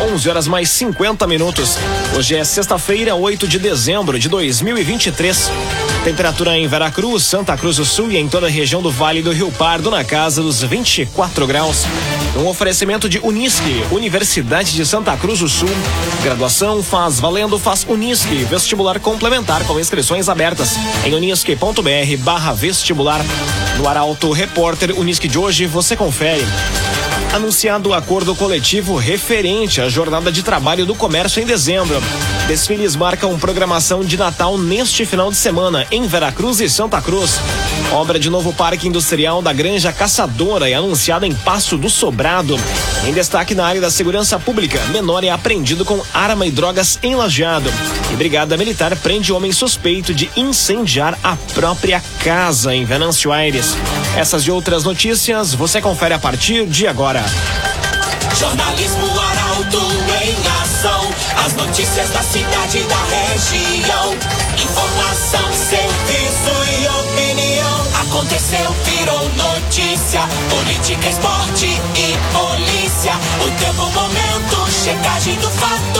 11 horas mais 50 minutos. Hoje é sexta-feira, 8 de dezembro de 2023. Temperatura em Veracruz, Santa Cruz do Sul e em toda a região do Vale do Rio Pardo na casa dos 24 graus. Um oferecimento de Unisque, Universidade de Santa Cruz do Sul. Graduação faz valendo, faz Unisque, vestibular complementar com inscrições abertas em unisque.br barra vestibular. No Arauto Repórter Unisque de hoje você confere anunciado o acordo coletivo referente à jornada de trabalho do comércio em dezembro. Desfiles marcam programação de Natal neste final de semana em Veracruz e Santa Cruz. Obra de novo parque industrial da Granja Caçadora é anunciada em Passo do Sobrado. Em destaque na área da segurança pública, menor é apreendido com arma e drogas em Lajeado. E Brigada Militar prende homem suspeito de incendiar a própria casa em Venâncio Aires. Essas e outras notícias você confere a partir de agora. Jornalismo Arauto em ação. As notícias da cidade e da região. Informação, serviço e opinião. Aconteceu, virou notícia. Política, esporte e polícia. O tempo, momento, checagem do fato.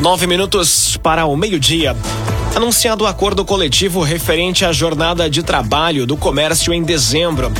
Nove minutos para o meio-dia. Anunciado o acordo coletivo referente à jornada de trabalho do comércio em dezembro.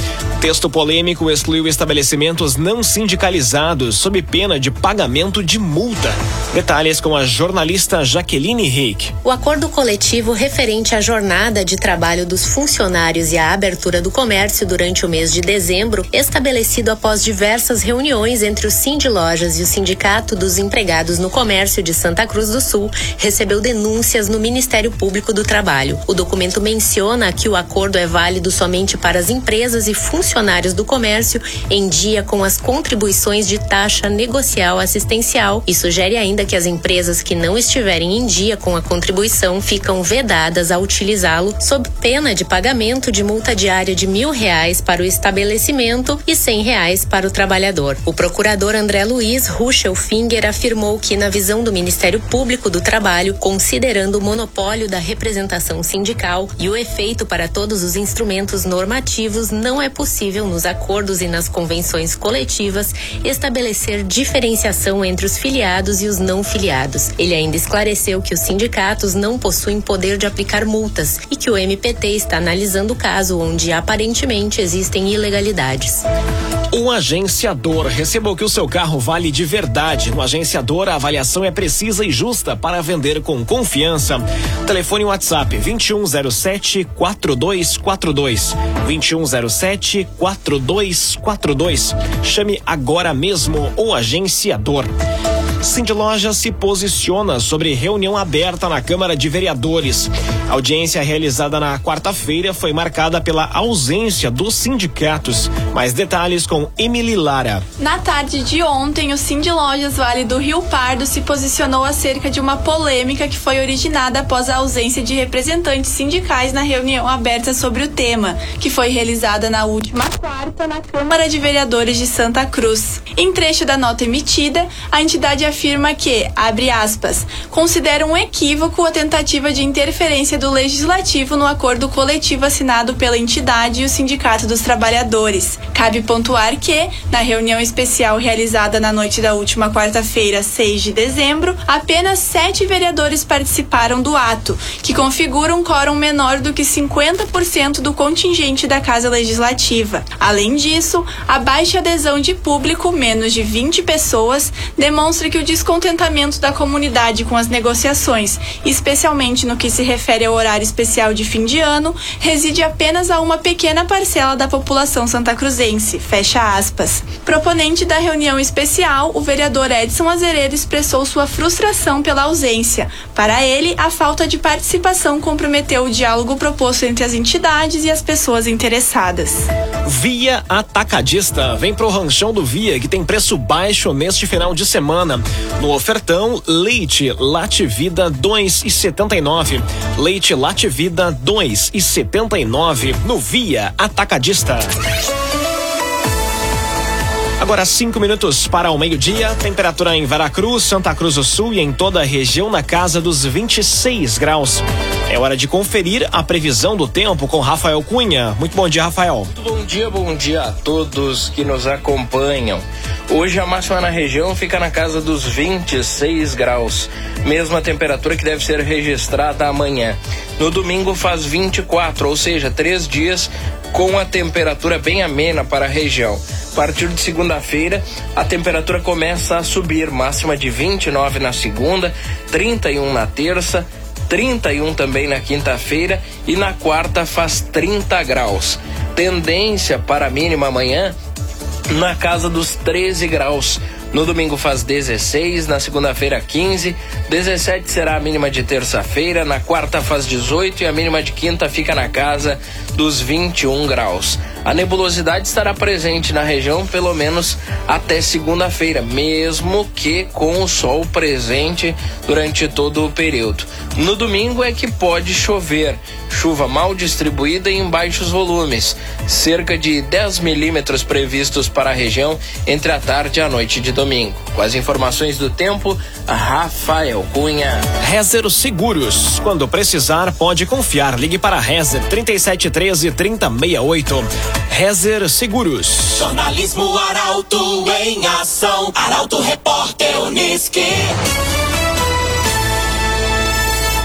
Texto polêmico excluiu estabelecimentos não sindicalizados sob pena de pagamento de multa. Detalhes com a jornalista Jaqueline Rick. O acordo coletivo referente à jornada de trabalho dos funcionários e à abertura do comércio durante o mês de dezembro, estabelecido após diversas reuniões entre o Sind Lojas e o Sindicato dos Empregados no Comércio de Santa Cruz do Sul, recebeu denúncias no Ministério Público do Trabalho. O documento menciona que o acordo é válido somente para as empresas e funcionários do comércio em dia com as contribuições de taxa negocial assistencial e sugere ainda que as empresas que não estiverem em dia com a contribuição ficam vedadas a utilizá-lo sob pena de pagamento de multa diária de mil reais para o estabelecimento e cem reais para o trabalhador. O procurador André Luiz Ruchelfinger afirmou que, na visão do Ministério Público do Trabalho, considerando o monopólio da representação sindical e o efeito para todos os instrumentos normativos, não é possível nos acordos e nas convenções coletivas estabelecer diferenciação entre os filiados e os não filiados. Ele ainda esclareceu que os sindicatos não possuem poder de aplicar multas e que o MPT está analisando o caso onde aparentemente existem ilegalidades. O agenciador. Receba o que o seu carro vale de verdade. No agenciador, a avaliação é precisa e justa para vender com confiança. Telefone WhatsApp 2107 4242. 2107 4242. Chame agora mesmo o agenciador. Cindy Loja se posiciona sobre reunião aberta na Câmara de Vereadores. A audiência realizada na quarta-feira foi marcada pela ausência dos sindicatos. Mais detalhes com Emily Lara. Na tarde de ontem, o Cindy Lojas Vale do Rio Pardo se posicionou acerca de uma polêmica que foi originada após a ausência de representantes sindicais na reunião aberta sobre o tema, que foi realizada na última quarta na Câmara de Vereadores de Santa Cruz. Em trecho da nota emitida, a entidade afirma que, abre aspas, considera um equívoco a tentativa de interferência do Legislativo no acordo coletivo assinado pela entidade e o Sindicato dos Trabalhadores. Cabe pontuar que, na reunião especial realizada na noite da última quarta-feira, 6 de dezembro, apenas sete vereadores participaram do ato, que configura um quórum menor do que 50% do contingente da Casa Legislativa. Além disso, a baixa adesão de público, menos de 20 pessoas, demonstra que o descontentamento da comunidade com as negociações, especialmente no que se refere ao horário especial de fim de ano, reside apenas a uma pequena parcela da população santacruzense. Fecha aspas. Proponente da reunião especial, o vereador Edson Azeredo expressou sua frustração pela ausência. Para ele, a falta de participação comprometeu o diálogo proposto entre as entidades e as pessoas interessadas. Via Atacadista. Vem pro ranchão do Via, que tem preço baixo neste final de semana. No ofertão, leite Lativida 2,79. Leite Lativida 2,79 no Via Atacadista. Agora cinco minutos para o meio-dia. Temperatura em Veracruz, Santa Cruz do Sul e em toda a região na casa dos 26 graus. É hora de conferir a previsão do tempo com Rafael Cunha. Muito bom dia, Rafael. Muito bom dia, bom dia a todos que nos acompanham. Hoje a máxima na região fica na casa dos 26 graus, mesma temperatura que deve ser registrada amanhã. No domingo faz 24, ou seja, três dias com a temperatura bem amena para a região. A partir de segunda-feira, a temperatura começa a subir, máxima de 29 na segunda, 31 na terça, 31 também na quinta-feira e na quarta faz 30 graus. Tendência para a mínima amanhã na casa dos 13 graus. No domingo faz 16, na segunda-feira 15, 17 será a mínima de terça-feira, na quarta faz 18 e a mínima de quinta fica na casa dos 21 graus. A nebulosidade estará presente na região pelo menos até segunda-feira, mesmo que com o sol presente durante todo o período. No domingo é que pode chover, chuva mal distribuída e em baixos volumes, cerca de 10 milímetros previstos para a região entre a tarde e a noite de domingo. Com as informações do tempo, Rafael Cunha. Rezer Seguros. Quando precisar, pode confiar. Ligue para Rezer 3713 3068. Rezer Seguros. Jornalismo Arauto em ação. Arauto Repórter Uniski.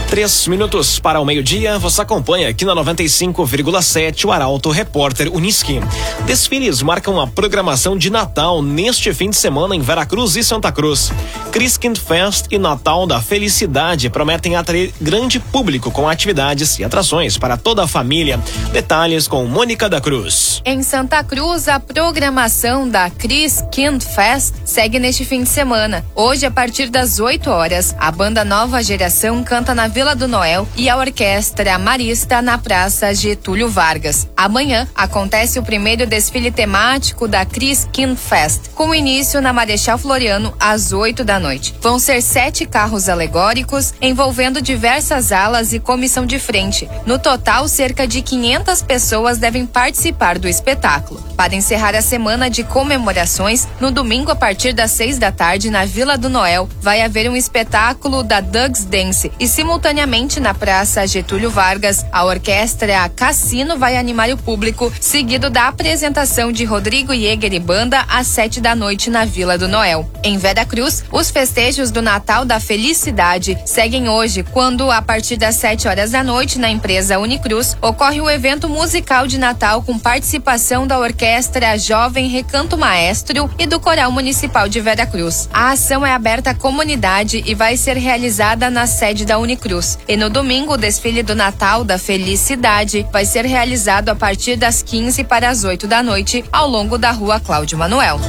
Três minutos para o meio-dia, você acompanha aqui na 95,7 o Arauto Repórter Uniski. Desfiles marcam a programação de Natal neste fim de semana em Veracruz e Santa Cruz. Christkind Fest e Natal da Felicidade prometem atrair grande público com atividades e atrações para toda a família. Detalhes com Mônica da Cruz. Em Santa Cruz, a programação da Christkind Fest segue neste fim de semana. Hoje, a partir das 8 horas, a banda Nova Geração canta na Vila do Noel e a Orquestra Marista na Praça Getúlio Vargas. Amanhã acontece o primeiro desfile temático da Cris Kin Fest, com início na Marechal Floriano às 8 da noite. Vão ser sete carros alegóricos envolvendo diversas alas e comissão de frente. No total, cerca de 500 pessoas devem participar do espetáculo. Para encerrar a semana de comemorações, no domingo a partir das 6 da tarde na Vila do Noel, vai haver um espetáculo da Doug's Dance e simultaneamente Simultaneamente, na Praça Getúlio Vargas, a orquestra Cassino vai animar o público, seguido da apresentação de Rodrigo Jäger e Banda às sete da noite na Vila do Noel. Em Vera Cruz, os festejos do Natal da Felicidade seguem hoje, quando, a partir das sete horas da noite, na empresa Unicruz, ocorre o evento musical de Natal com participação da orquestra Jovem Recanto Maestro e do Coral Municipal de Vera Cruz. A ação é aberta à comunidade e vai ser realizada na sede da Unicruz. Cruz. E no domingo, o desfile do Natal da Felicidade vai ser realizado a partir das 15 para as 8 da noite, ao longo da rua Cláudio Manuel.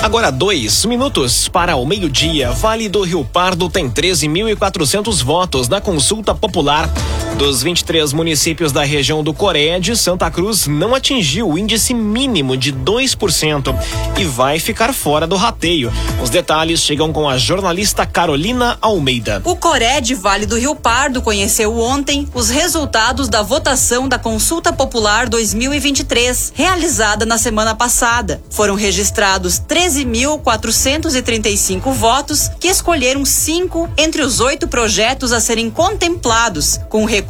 Agora dois minutos para o meio-dia. Vale do Rio Pardo tem 13.400 votos na consulta popular. Dos 23 municípios da região do Coréia Santa Cruz não atingiu o índice mínimo de 2% e vai ficar fora do rateio. Os detalhes chegam com a jornalista Carolina Almeida. O Coré de Vale do Rio Pardo conheceu ontem os resultados da votação da Consulta Popular 2023, realizada na semana passada. Foram registrados 13.435 votos que escolheram cinco entre os oito projetos a serem contemplados, com recursos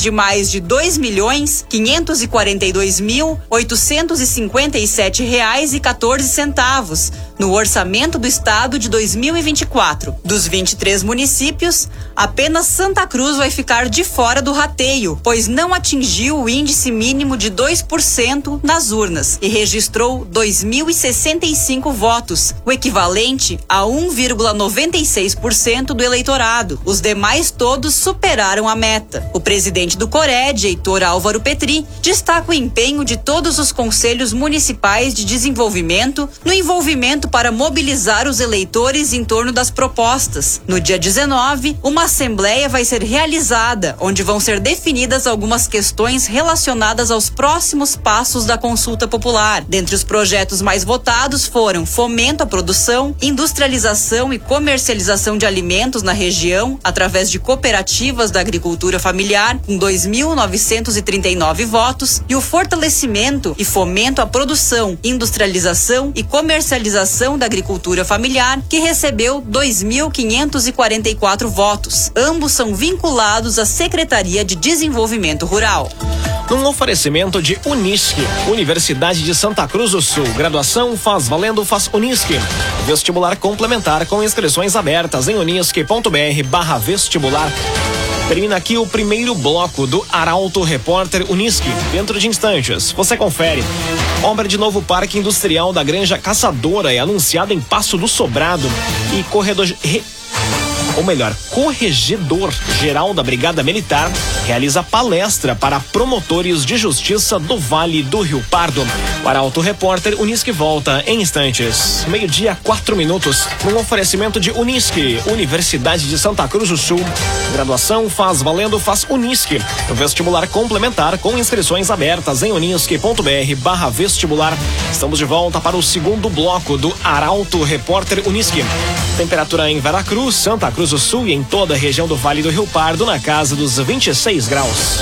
de mais de dois milhões quinhentos e quarenta e dois mil oitocentos e cinquenta e sete reais e 14 centavos no orçamento do estado de 2024. Dos 23 municípios, apenas Santa Cruz vai ficar de fora do rateio, pois não atingiu o índice mínimo de 2% nas urnas e registrou 2.065 votos, o equivalente a 1,96% do eleitorado. Os demais todos superaram a meta. O presidente do Cored, Heitor Álvaro Petri, destaca o empenho de todos os conselhos municipais de desenvolvimento no envolvimento para mobilizar os eleitores em torno das propostas. No dia 19, uma assembleia vai ser realizada, onde vão ser definidas algumas questões relacionadas aos próximos passos da consulta popular. Dentre os projetos mais votados foram fomento à produção, industrialização e comercialização de alimentos na região através de cooperativas da agricultura familiar Familiar, com 2.939 votos, e o Fortalecimento e Fomento à Produção, Industrialização e Comercialização da Agricultura Familiar, que recebeu 2.544 votos. Ambos são vinculados à Secretaria de Desenvolvimento Rural. Num oferecimento de Unisque, Universidade de Santa Cruz do Sul. Graduação faz valendo, faz Unisque. Vestibular complementar com inscrições abertas em unisque.br barra vestibular. Termina aqui o primeiro bloco do Arauto Repórter Unisque. Dentro de instantes, você confere. Obra de novo Parque Industrial da Granja Caçadora é anunciada em Passo do Sobrado e corredor. Ou melhor, corregedor geral da Brigada Militar, realiza palestra para promotores de justiça do Vale do Rio Pardo. O Arauto Repórter Unisque volta em instantes. Meio-dia, quatro minutos, num oferecimento de Unisque, Universidade de Santa Cruz do Sul. Graduação faz valendo, faz Unisque. Vestibular complementar com inscrições abertas em unisque.br barra vestibular. Estamos de volta para o segundo bloco do Arauto Repórter Unisque. Temperatura em Veracruz, Santa Cruz do Sul e em toda a região do Vale do Rio Pardo na casa dos 26 graus.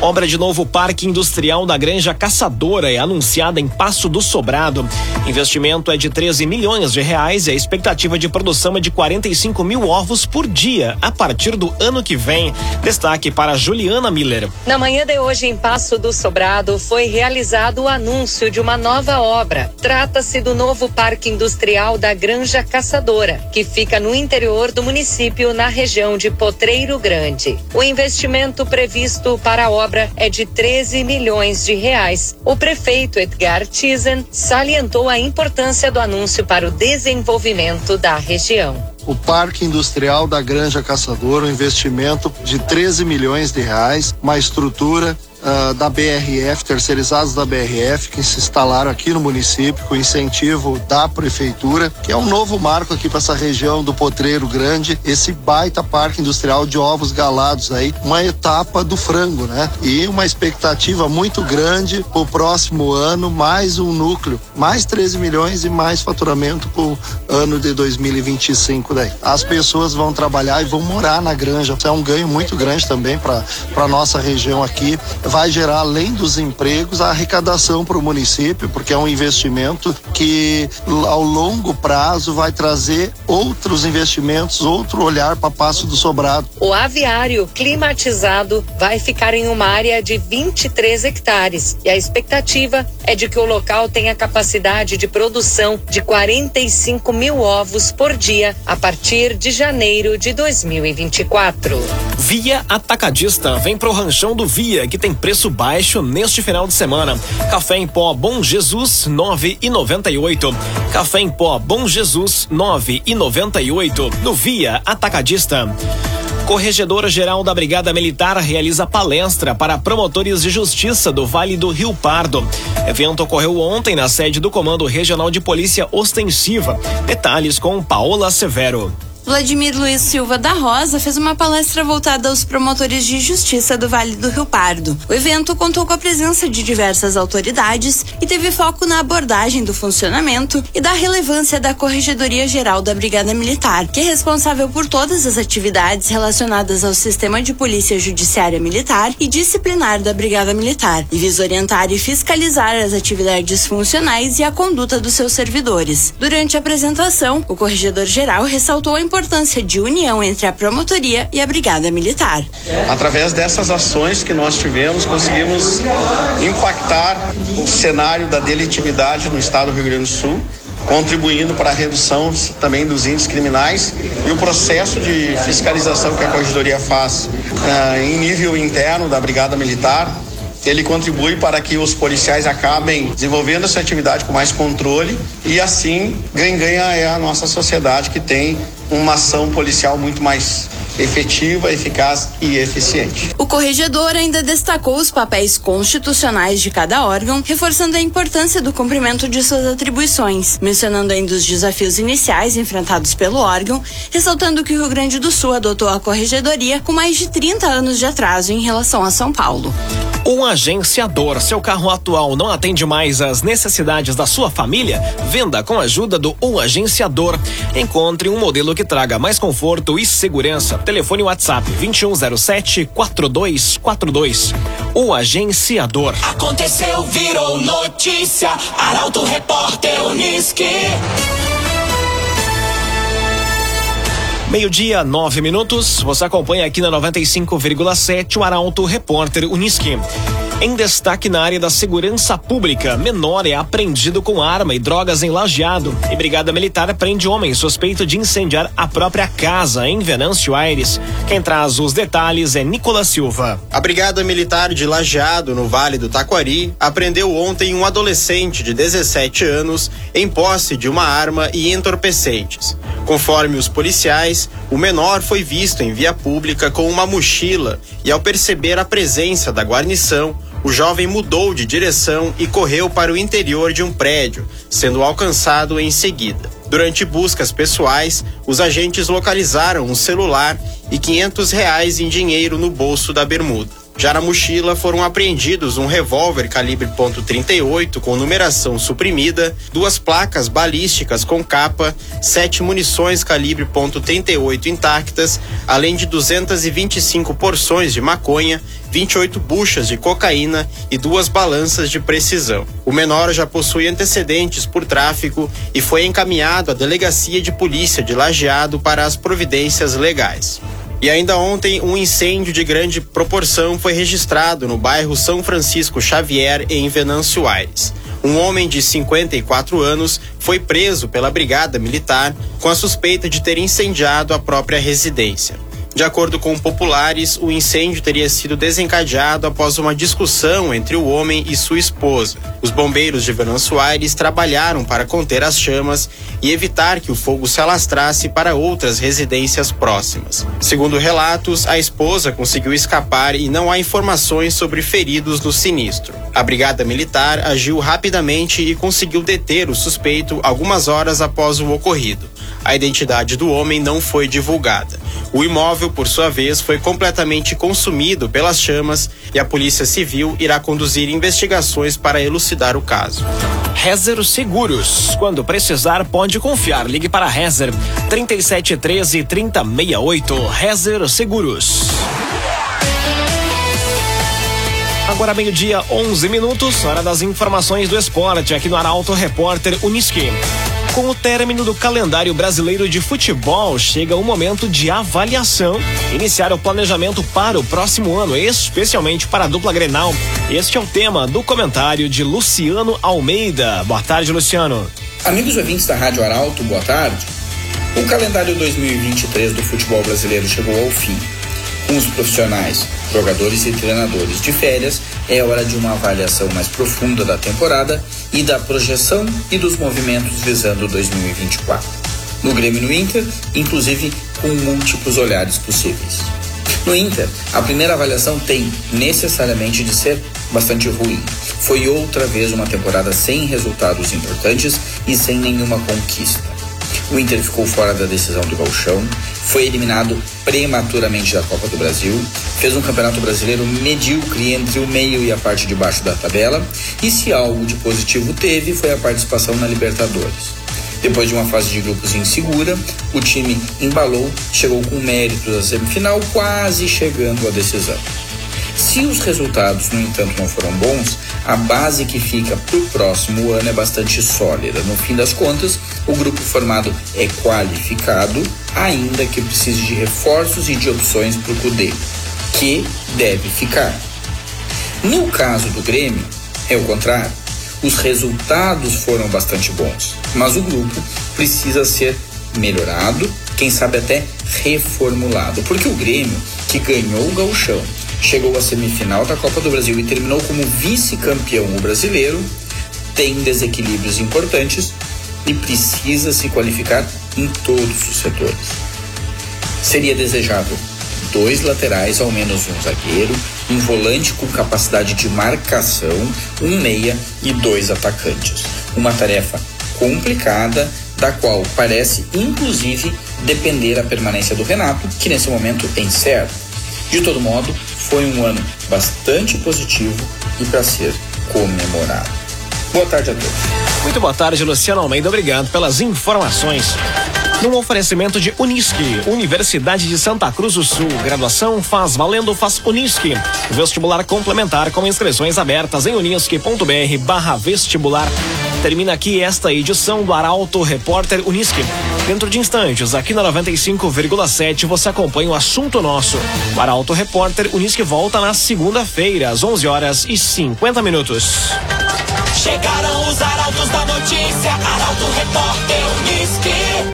Obra de novo Parque Industrial da Granja Caçadora é anunciada em Passo do Sobrado. Investimento é de 13 milhões de reais e a expectativa de produção é de 45 mil ovos por dia a partir do ano que vem. Destaque para Juliana Miller. Na manhã de hoje, em Passo do Sobrado, foi realizado o anúncio de uma nova obra. Trata-se do novo Parque Industrial da Granja Caçadora, que fica no interior do município, na região de Potreiro Grande. O investimento previsto para a obra é de 13 milhões de reais. O prefeito Edgar Tizen salientou a importância do anúncio para o desenvolvimento da região. O Parque Industrial da Granja Caçador, um investimento de 13 milhões de reais, uma estrutura uh, da BRF, terceirizados da BRF, que se instalaram aqui no município com incentivo da prefeitura, que é um novo marco aqui para essa região do Potreiro Grande, esse baita parque industrial de ovos galados aí, uma etapa do frango, né? E uma expectativa muito grande para o próximo ano, mais um núcleo, mais 13 milhões e mais faturamento para o ano de 2025 daí. As pessoas vão trabalhar e vão morar na granja. Isso é um ganho muito grande também para para nossa região aqui vai gerar, além dos empregos, a arrecadação para o município, porque é um investimento que ao longo prazo vai trazer outros investimentos, outro olhar para Passo do Sobrado. O aviário climatizado vai ficar em uma área de 23 hectares e a expectativa é de que o local tenha capacidade de produção de 45 mil ovos por dia a partir de janeiro de 2024. Via Atacadista vem pro ranchão do Via, que tem preço baixo neste final de semana. Café em pó Bom Jesus, nove e noventa e oito. Café em pó Bom Jesus, nove e noventa e oito. No Via Atacadista. Corregedora Geral da Brigada Militar realiza palestra para promotores de justiça do Vale do Rio Pardo. Evento ocorreu ontem na sede do Comando Regional de Polícia Ostensiva. Detalhes com Paola Severo. Vladimir Luiz Silva da Rosa fez uma palestra voltada aos promotores de justiça do Vale do Rio Pardo. O evento contou com a presença de diversas autoridades e teve foco na abordagem do funcionamento e da relevância da Corregedoria Geral da Brigada Militar, que é responsável por todas as atividades relacionadas ao sistema de polícia judiciária militar e disciplinar da Brigada Militar, e visa orientar e fiscalizar as atividades funcionais e a conduta dos seus servidores. Durante a apresentação, o Corregedor Geral ressaltou a importância importância de união entre a promotoria e a Brigada Militar. Através dessas ações que nós tivemos, conseguimos impactar o cenário da delitividade no estado do Rio Grande do Sul contribuindo para a redução também dos índices criminais e o processo de fiscalização que a Corregedoria faz uh, em nível interno da Brigada Militar ele contribui para que os policiais acabem desenvolvendo essa atividade com mais controle e assim ganha-ganha é a nossa sociedade que tem uma ação policial muito mais efetiva, eficaz e eficiente. O corregedor ainda destacou os papéis constitucionais de cada órgão, reforçando a importância do cumprimento de suas atribuições, mencionando ainda os desafios iniciais enfrentados pelo órgão, ressaltando que o Rio Grande do Sul adotou a corregedoria com mais de 30 anos de atraso em relação a São Paulo. Um agenciador. Seu carro atual não atende mais às necessidades da sua família? Venda com a ajuda do Um Agenciador. Encontre um modelo que traga mais conforto e segurança. Telefone WhatsApp 2107 4242. O Agenciador. Aconteceu, virou notícia. Arauto Repórter Uniski. Meio-dia, nove minutos. Você acompanha aqui na 95,7 o Arauto Repórter Uniski. Em destaque na área da segurança pública, menor é apreendido com arma e drogas em lajeado. E Brigada Militar prende homem suspeito de incendiar a própria casa em Venâncio Aires. Quem traz os detalhes é Nicolas Silva. A Brigada Militar de Lajeado, no Vale do Taquari, apreendeu ontem um adolescente de 17 anos em posse de uma arma e entorpecentes. Conforme os policiais, o menor foi visto em via pública com uma mochila e, ao perceber a presença da guarnição, o jovem mudou de direção e correu para o interior de um prédio, sendo alcançado em seguida. Durante buscas pessoais, os agentes localizaram um celular e 500 reais em dinheiro no bolso da bermuda. Já na mochila foram apreendidos um revólver calibre .38 com numeração suprimida, duas placas balísticas com capa, sete munições calibre .38 intactas, além de 225 porções de maconha, 28 buchas de cocaína e duas balanças de precisão. O menor já possui antecedentes por tráfico e foi encaminhado à delegacia de polícia de Lajeado para as providências legais. E ainda ontem, um incêndio de grande proporção foi registrado no bairro São Francisco Xavier, em Venâncio Aires. Um homem de 54 anos foi preso pela Brigada Militar com a suspeita de ter incendiado a própria residência. De acordo com populares, o incêndio teria sido desencadeado após uma discussão entre o homem e sua esposa. Os bombeiros de Venâncio Aires trabalharam para conter as chamas e evitar que o fogo se alastrasse para outras residências próximas. Segundo relatos, a esposa conseguiu escapar e não há informações sobre feridos no sinistro. A Brigada Militar agiu rapidamente e conseguiu deter o suspeito algumas horas após o ocorrido. A identidade do homem não foi divulgada. O imóvel, por sua vez, foi completamente consumido pelas chamas e a Polícia Civil irá conduzir investigações para elucidar o caso. Rezer Seguros. Quando precisar, pode confiar. Ligue para Rezer 3713 3068. Rezer Seguros. Agora meio-dia, 11 minutos, hora das informações do esporte aqui no Arauto Repórter Uniski. Com o término do calendário brasileiro de futebol, chega o momento de avaliação, iniciar o planejamento para o próximo ano, especialmente para a dupla Grenal. Este é o tema do comentário de Luciano Almeida. Boa tarde, Luciano. Amigos ouvintes da Rádio Arauto, boa tarde. O calendário 2023 do futebol brasileiro chegou ao fim. Com os profissionais, jogadores e treinadores de férias, é hora de uma avaliação mais profunda da temporada e da projeção e dos movimentos visando 2024. No Grêmio e no Inter, inclusive com múltiplos olhares possíveis. No Inter, a primeira avaliação tem necessariamente de ser bastante ruim. Foi outra vez uma temporada sem resultados importantes e sem nenhuma conquista. O Inter ficou fora da decisão do Galchão, foi eliminado prematuramente da Copa do Brasil, fez um campeonato brasileiro medíocre entre o meio e a parte de baixo da tabela, e se algo de positivo teve foi a participação na Libertadores. Depois de uma fase de grupos insegura, o time embalou, chegou com méritos à semifinal, quase chegando à decisão. Se os resultados, no entanto, não foram bons, a base que fica para o próximo ano é bastante sólida. No fim das contas, o grupo formado é qualificado, ainda que precise de reforços e de opções para o CUDE, que deve ficar. No caso do Grêmio, é o contrário. Os resultados foram bastante bons, mas o grupo precisa ser melhorado, quem sabe até reformulado, porque o Grêmio, que ganhou o gauchão, chegou à semifinal da Copa do Brasil e terminou como vice-campeão brasileiro, tem desequilíbrios importantes e precisa se qualificar em todos os setores. Seria desejável dois laterais, ao menos um zagueiro, um volante com capacidade de marcação, um meia e dois atacantes. Uma tarefa complicada, da qual parece inclusive depender a permanência do Renato, que nesse momento é incerto. De todo modo, foi um ano bastante positivo e para ser comemorado. Boa tarde a todos. Muito boa tarde, Luciano Almeida. Obrigado pelas informações. Num oferecimento de Unisque, Universidade de Santa Cruz do Sul. Graduação faz valendo, faz Unisque. Vestibular complementar com inscrições abertas em unisque.br barra vestibular. Termina aqui esta edição do Arauto Repórter Unisque. Dentro de instantes, aqui na 95,7, você acompanha o assunto nosso. O Arauto Repórter Unisque volta na segunda-feira, às 11 horas e 50 minutos. Chegaram os arautos da notícia, Arauto Repórter.